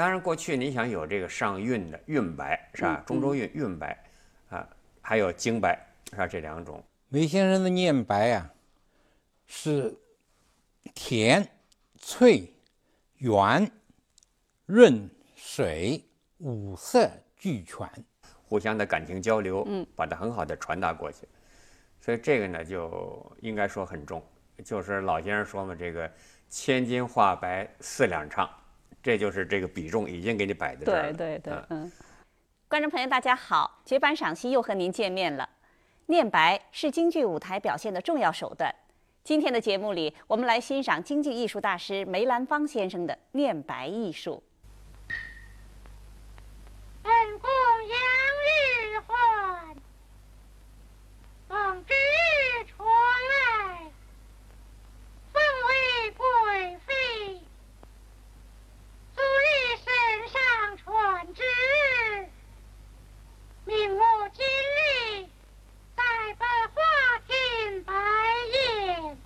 那当然，过去你想有这个上韵的韵白是吧？中州韵韵白啊，还有京白是吧？这两种。梅先生的念白啊，是甜、脆、圆、润、水五色俱全，互相的感情交流，嗯，把它很好的传达过去。所以这个呢，就应该说很重。就是老先生说嘛，这个千金化白四两唱。这就是这个比重已经给你摆在这儿了。对对对，嗯。观众朋友，大家好，绝版赏析又和您见面了。念白是京剧舞台表现的重要手段。今天的节目里，我们来欣赏京剧艺术大师梅兰芳先生的念白艺术。本宫养日还，奉旨传来，封为贵妃。昨日圣上传旨，命我今日在本花厅拜宴，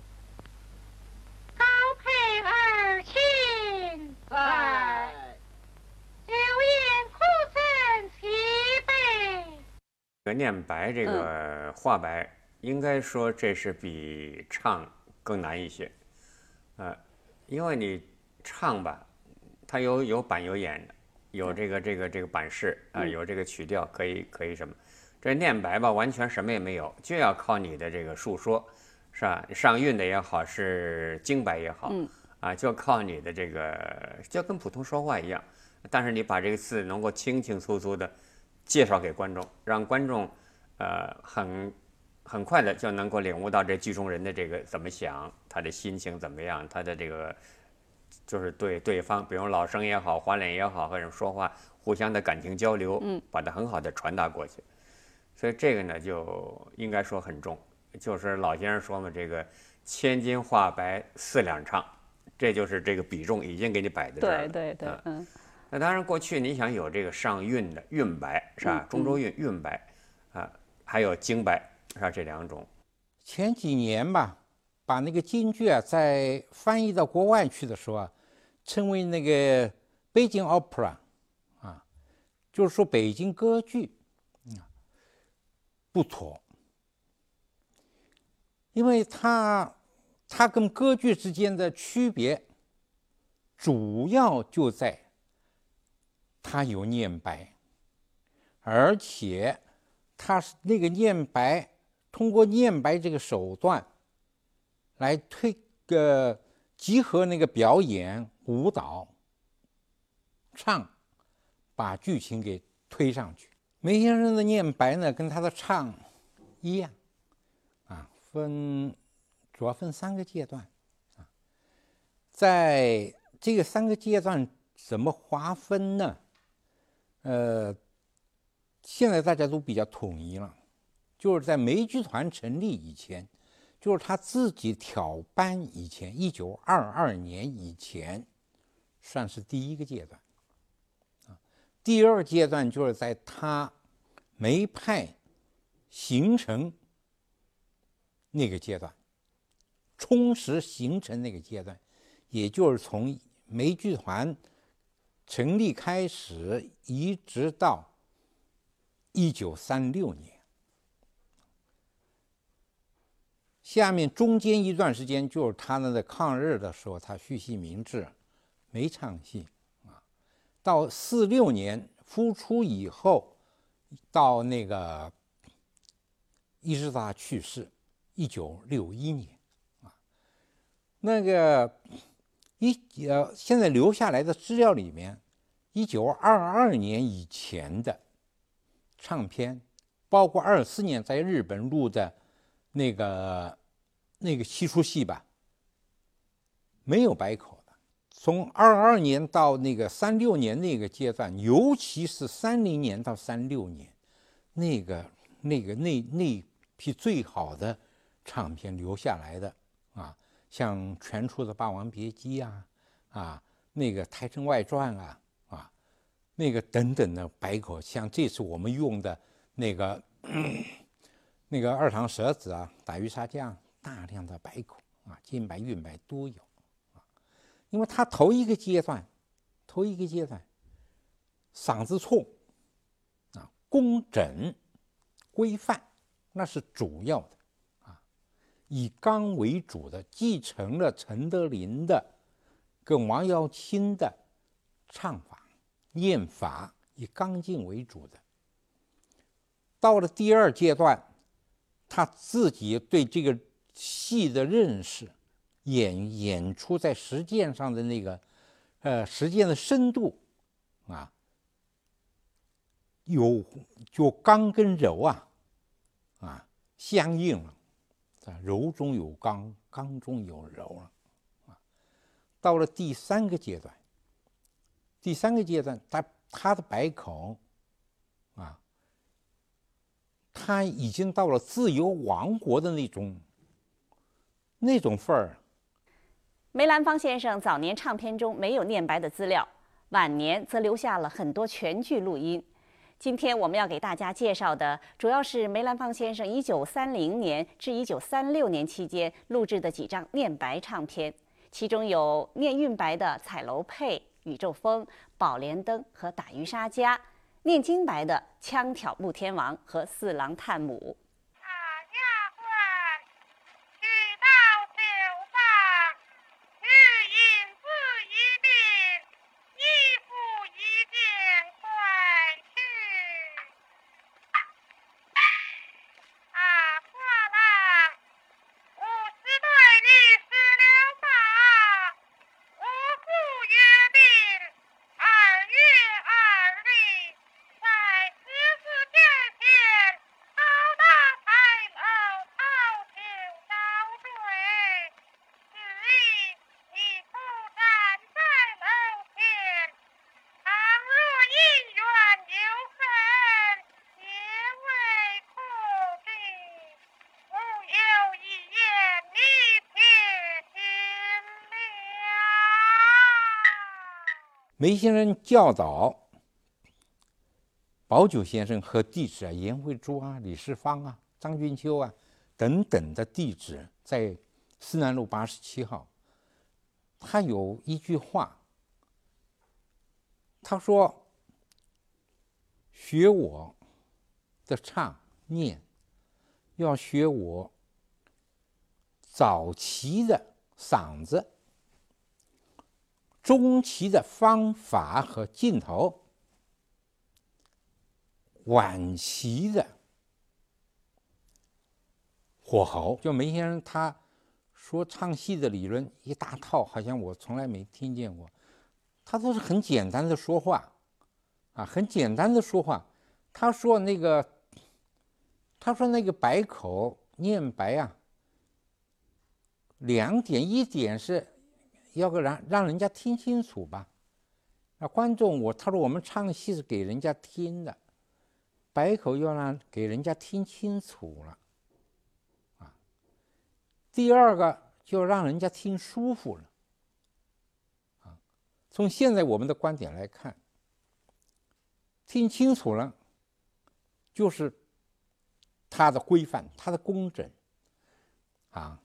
高配儿亲。在。酒宴苦赠齐备。这个念白，这个画白，应该说这是比唱更难一些，呃，因为你唱吧。它有有板有眼的，有这个这个这个板式啊，有这个曲调可以可以什么？这念白吧，完全什么也没有，就要靠你的这个述说，是吧？上韵的也好，是京白也好，啊，就靠你的这个，就跟普通说话一样。但是你把这个字能够清清楚楚的介绍给观众，让观众呃很很快的就能够领悟到这剧中人的这个怎么想，他的心情怎么样，他的这个。就是对对方，比如老生也好，花脸也好，和人说话，互相的感情交流，嗯，把它很好的传达过去。所以这个呢，就应该说很重。就是老先生说嘛，这个千金化白四两唱，这就是这个比重已经给你摆在这儿了。对对对，嗯。那当然，过去你想有这个上韵的韵白是吧？中州韵韵白啊，还有京白是吧？这两种。前几年吧。把那个京剧啊，在翻译到国外去的时候啊，称为那个北京 opera，啊，就是说北京歌剧，啊，不妥，因为它它跟歌剧之间的区别，主要就在他有念白，而且他是那个念白，通过念白这个手段。来推个集合那个表演、舞蹈、唱，把剧情给推上去。梅先生的念白呢，跟他的唱一样，啊，分主要分三个阶段，啊，在这个三个阶段怎么划分呢？呃，现在大家都比较统一了，就是在梅剧团成立以前。就是他自己挑班以前，一九二二年以前，算是第一个阶段。啊，第二阶段就是在他梅派形成那个阶段，充实形成那个阶段，也就是从梅剧团成立开始，一直到一九三六年。下面中间一段时间就是他那个抗日的时候，他续戏明志，没唱戏啊。到四六年复出以后，到那个一直到他去世，一九六一年啊。那个一呃，现在留下来的资料里面，一九二二年以前的唱片，包括二四年在日本录的。那个那个七出戏吧，没有白口的。从二二年到那个三六年那个阶段，尤其是三零年到三六年，那个那个那那批最好的唱片留下来的啊，像全出的《霸王别姬》啊，啊，那个《台城外传》啊，啊，那个等等的白口，像这次我们用的那个。那个二堂舌子啊，打鱼杀将，大量的白口啊，金白、玉白都有啊。因为他头一个阶段，头一个阶段嗓子冲，啊，工整、规范，那是主要的，以刚为主的，继承了陈德林的跟王耀卿的唱法、念法，以刚劲为主的。到了第二阶段，他自己对这个戏的认识，演演出在实践上的那个，呃，实践的深度，啊。有就刚跟柔啊，啊相应了，啊柔中有刚，刚中有柔了，啊到了第三个阶段，第三个阶段，他他的白口，啊他已经到了自由王国的那种那种份儿。梅兰芳先生早年唱片中没有念白的资料，晚年则留下了很多全剧录音。今天我们要给大家介绍的，主要是梅兰芳先生1930年至1936年期间录制的几张念白唱片，其中有念韵白的《彩楼配》《宇宙风》《宝莲灯》和《打渔杀家》，念京白的《枪挑木天王》和《四郎探母》。梅先生教导宝九先生和弟子啊，颜慧珠啊、李世芳啊、张君秋啊等等的弟子，在思南路八十七号，他有一句话，他说：“学我的唱念，要学我早期的嗓子。”中期的方法和镜头，晚期的火候，就梅先生他说唱戏的理论一大套，好像我从来没听见过。他都是很简单的说话，啊，很简单的说话。他说那个，他说那个白口念白啊，两点，一点是。要个让让人家听清楚吧，那观众我他说我们唱戏是给人家听的，白口要让给人家听清楚了，啊，第二个就让人家听舒服了，啊，从现在我们的观点来看，听清楚了，就是它的规范，它的工整，啊，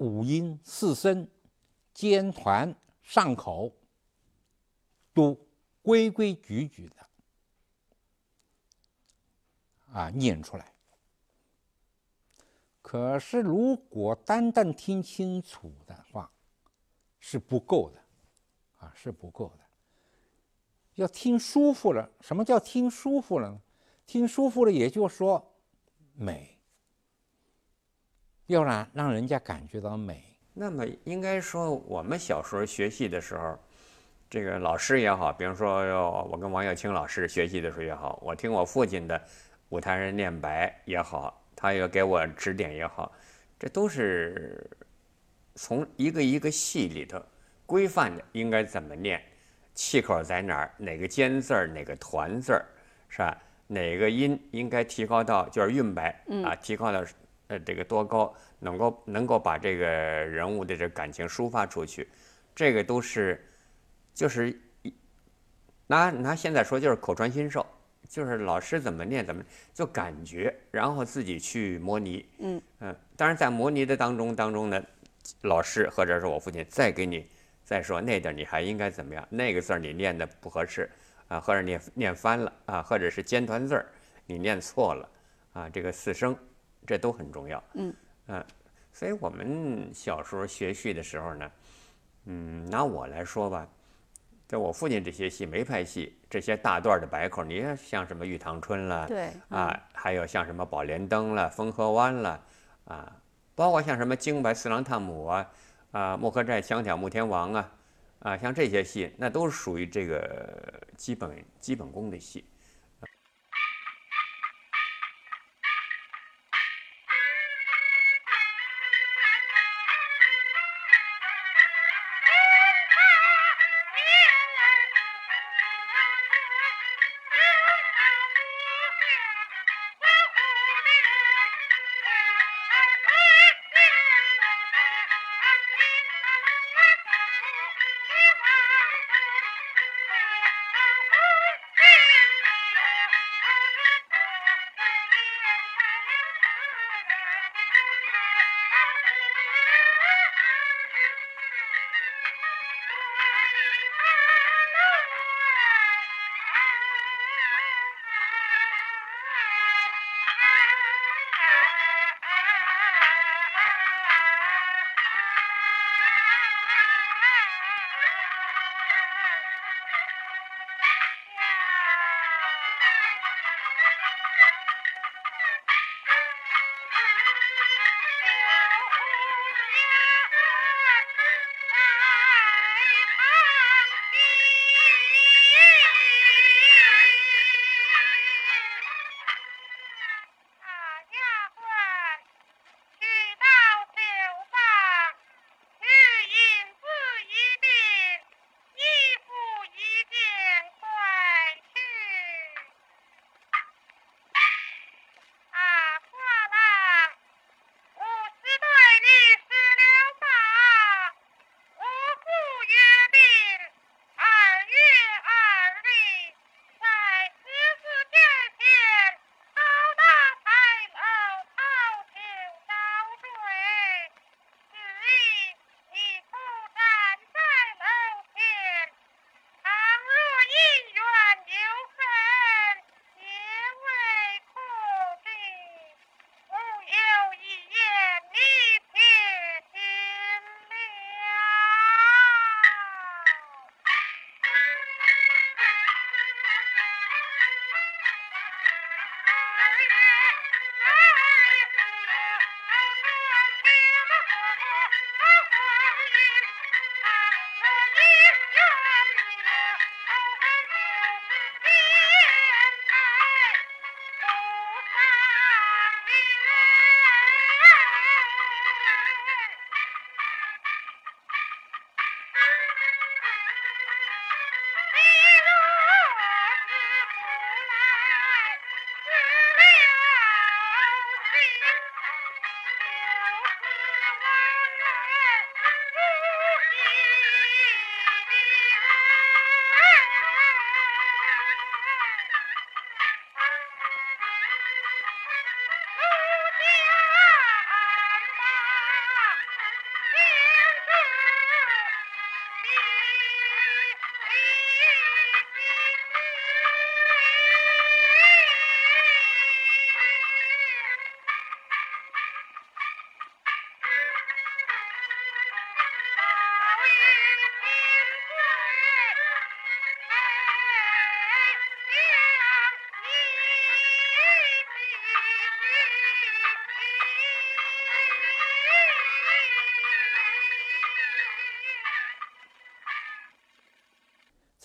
五音四声。尖团上口都规规矩矩的啊念出来，可是如果单单听清楚的话是不够的啊是不够的，要听舒服了。什么叫听舒服了呢？听舒服了，也就是说美，要让让人家感觉到美。那么应该说，我们小时候学戏的时候，这个老师也好，比如说我跟王耀清老师学习的时候也好，我听我父亲的舞台人念白也好，他要给我指点也好，这都是从一个一个戏里头规范的应该怎么念，气口在哪儿，哪个尖字儿，哪个团字儿，是吧？哪个音应该提高到就是韵白啊，提高到呃这个多高？能够能够把这个人物的这感情抒发出去，这个都是，就是拿拿现在说就是口传心授，就是老师怎么念怎么就感觉，然后自己去模拟。嗯嗯，当然在模拟的当中当中呢，老师或者是我父亲再给你再说那点你还应该怎么样，那个字儿你念的不合适，啊，或者念念翻了啊，或者是尖团字儿你念错了啊，这个四声，这都很重要。嗯，啊，所以我们小时候学戏的时候呢，嗯，拿我来说吧，在我父亲这些戏没拍戏，这些大段的白口，你看像什么《玉堂春》了，对啊，还有像什么《宝莲灯》了，《风河湾》了，啊，包括像什么《京白四郎探母》啊，啊，《莫客寨枪挑穆天王》啊，啊，像这些戏，那都是属于这个基本基本功的戏。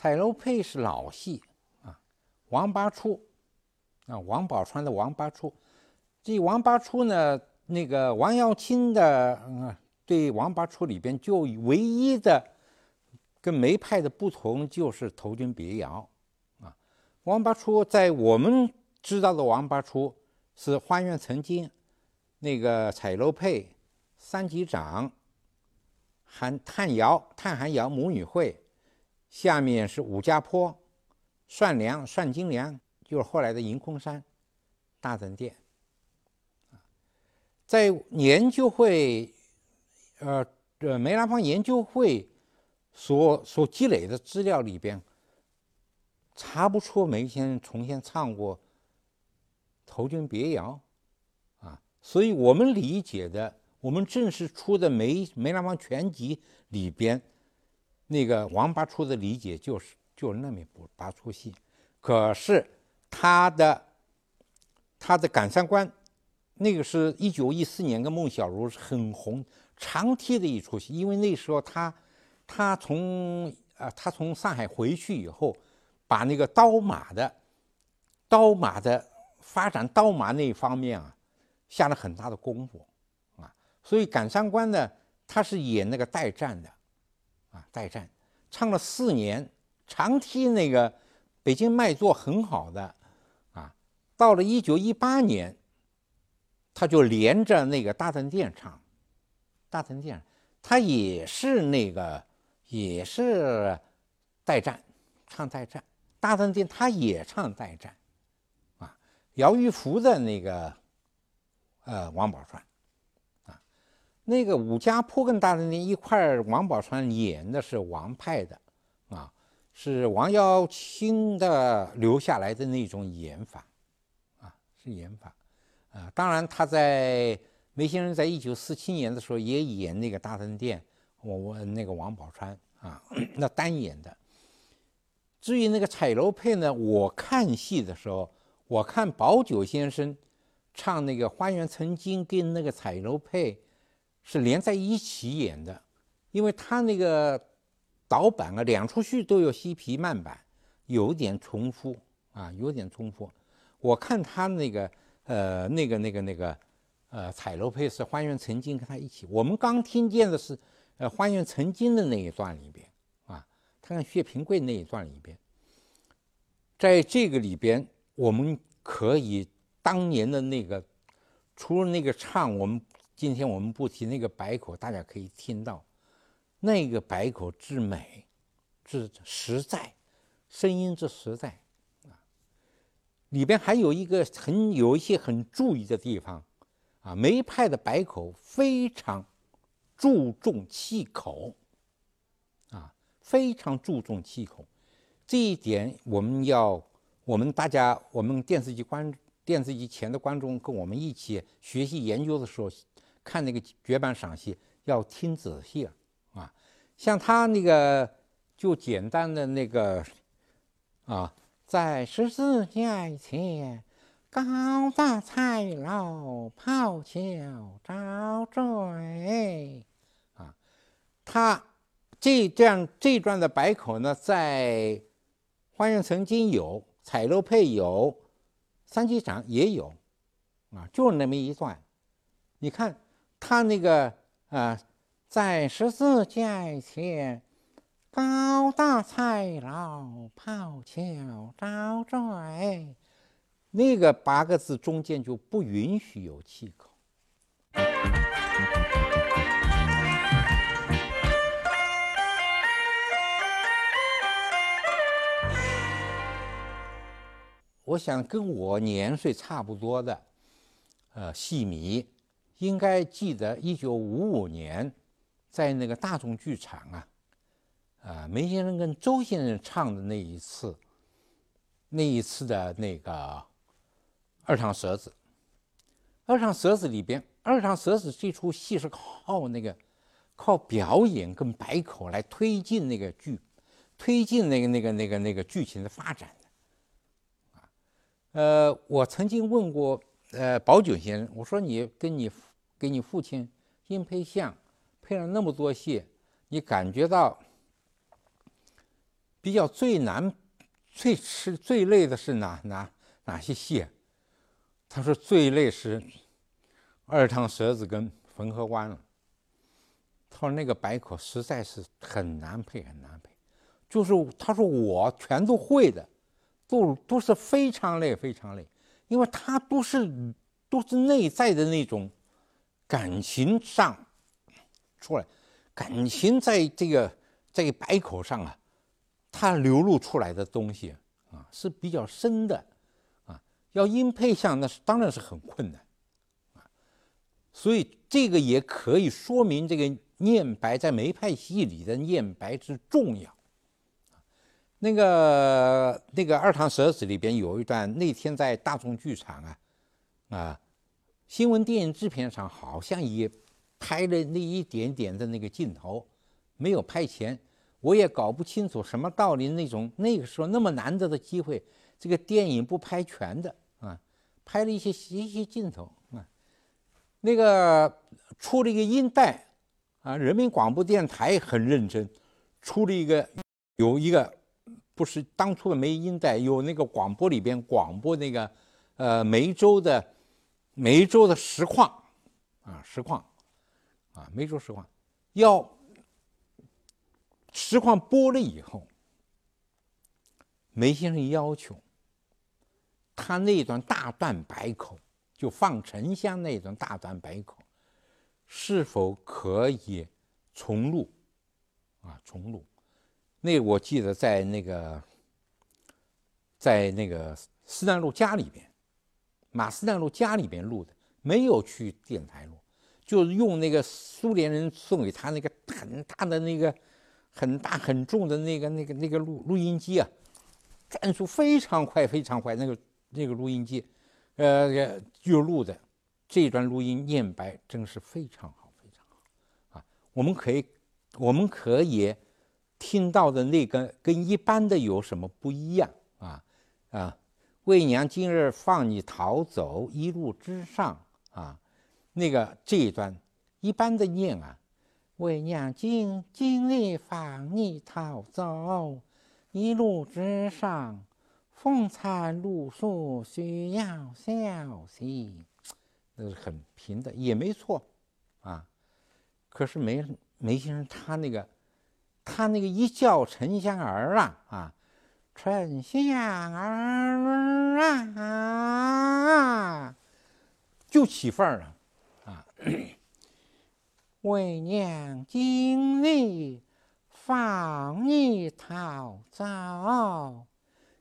彩楼配是老戏啊，王八出啊，王宝钏的王八出。这王八出呢，那个王耀卿的嗯，对王八出里边就唯一的跟梅派的不同就是投军别窑啊。王八出在我们知道的王八出是花园曾经那个彩楼配三级长韩探窑探寒窑母女会。下面是武家坡、算梁、算金梁，就是后来的迎空山大正殿。在研究会，呃，呃，梅兰芳研究会所所积累的资料里边，查不出梅先生从前唱过《投军别谣》啊，所以我们理解的，我们正式出的《梅梅兰芳全集》里边，那个王八出的理解就是就是那么一部八出戏，可是他的他的《感三关》，那个是一九一四年跟孟小如是很红长贴的一出戏，因为那时候他他从啊他从上海回去以后。把那个刀马的刀马的发展，刀马那一方面啊，下了很大的功夫啊。所以感伤观呢，他是演那个代战的啊，代战唱了四年，长期那个北京卖座很好的啊。到了一九一八年，他就连着那个大 thần 殿唱，大 thần 殿他也是那个也是代战，唱代战。大 thần 殿他也唱代战，啊，姚玉福的那个，呃，王宝钏，那个武家坡跟大登殿一块，王宝钏演的是王派的，啊，是王耀卿的留下来的那种演法，啊，是演法，啊，当然他在梅先生在一九四七年的时候也演那个大登殿，我我那个王宝钏啊，那单演的。至于那个彩楼配呢，我看戏的时候，我看宝九先生唱那个《花园曾经》跟那个彩楼配是连在一起演的，因为他那个导板啊，两出戏都有西皮慢板，有点重复啊，有点重复。我看他那个呃那个那个那个呃彩楼配是《花园曾经》跟他一起，我们刚听见的是呃《花园曾经》的那一段里边。看看薛平贵那一段里边，在这个里边，我们可以当年的那个，除了那个唱，我们今天我们不提那个白口，大家可以听到，那个白口之美，之实在，声音之实在啊。里边还有一个很有一些很注意的地方啊，梅派的白口非常注重气口。啊非常注重气口，这一点我们要，我们大家，我们电视机观电视机前的观众跟我们一起学习研究的时候，看那个绝版赏析要听仔细了啊。像他那个就简单的那个啊，在十字架前，高大彩楼抛桥招赘啊，他。这这样这段的白口呢，在花园曾经有，彩楼配有，三机场也有，啊，就那么一段。你看他那个啊，在十字架前，高大彩楼抛桥招赘，那个八个字中间就不允许有气口。我想跟我年岁差不多的，呃，戏迷应该记得一九五五年，在那个大众剧场啊，啊，梅先生跟周先生唱的那一次，那一次的那个《二唱蛇子》。《二唱蛇子》里边，《二唱蛇子》这出戏是靠那个靠表演跟百口来推进那个剧，推进那个那个那个那个剧情的发展啊。呃，我曾经问过呃宝九先生，我说你跟你给你父亲音配像配了那么多戏，你感觉到比较最难、最吃、最累的是哪哪哪些戏？他说最累是二唱蛇子跟汾河湾了。他说那个白口实在是很难配，很难配。就是他说我全都会的。都都是非常累，非常累，因为他都是都是内在的那种感情上出来，感情在这个在白口上啊，他流露出来的东西啊是比较深的啊，要音配像那是当然是很困难啊，所以这个也可以说明这个念白在梅派戏里的念白之重要。那个那个《二堂蛇子》里边有一段，那天在大众剧场啊，啊，新闻电影制片厂好像也拍了那一点点的那个镜头，没有拍全，我也搞不清楚什么道理。那种那个时候那么难得的机会，这个电影不拍全的啊，拍了一些一些镜头啊，那个出了一个音带啊，人民广播电台很认真，出了一个有一个。不是当初的没音带，有那个广播里边广播那个，呃，梅州的梅州的实况，啊，实况，啊，梅州实况，要实况播了以后，梅先生要求他那段大段白口，就放沉香那段大段白口，是否可以重录，啊，重录。那我记得在那个，在那个斯坦路家里边，马斯坦路家里边录的，没有去电台录，就是用那个苏联人送给他那个很大的那个很大很重的那个那个那个录录音机啊，转速非常快非常快，那个那个录音机，呃，就录的这段录音念白真是非常好非常好啊，我们可以我们可以。听到的那个跟一般的有什么不一样啊？啊，为娘今日放你逃走，一路之上啊，那个这一段一般的念啊，为娘今今日放你逃走，一路之上，风餐露宿需要小心，那是很平的，也没错啊。可是梅梅先生他那个。他那个一叫沉香儿啊啊，沉香儿啊，就起范儿了啊。为娘今日放你逃走，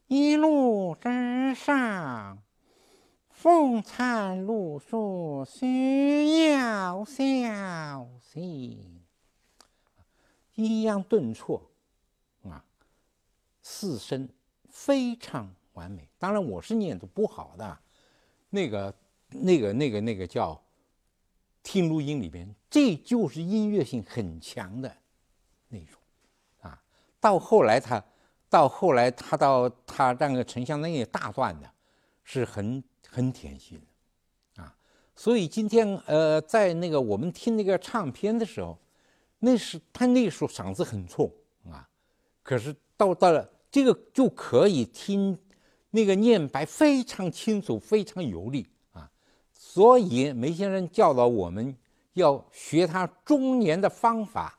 一路之上，风餐露宿需要小心。抑扬顿挫，啊，四声非常完美。当然，我是念的不好的，那个、那个、那个、那个叫听录音里边，这就是音乐性很强的那种，啊。到后来他，到后来他到他那个沉香那个大段的，是很很甜心的，啊。所以今天呃，在那个我们听那个唱片的时候。那是他那时候嗓子很冲啊，可是到到了这个就可以听那个念白非常清楚，非常有力啊。所以梅先生教导我们要学他中年的方法。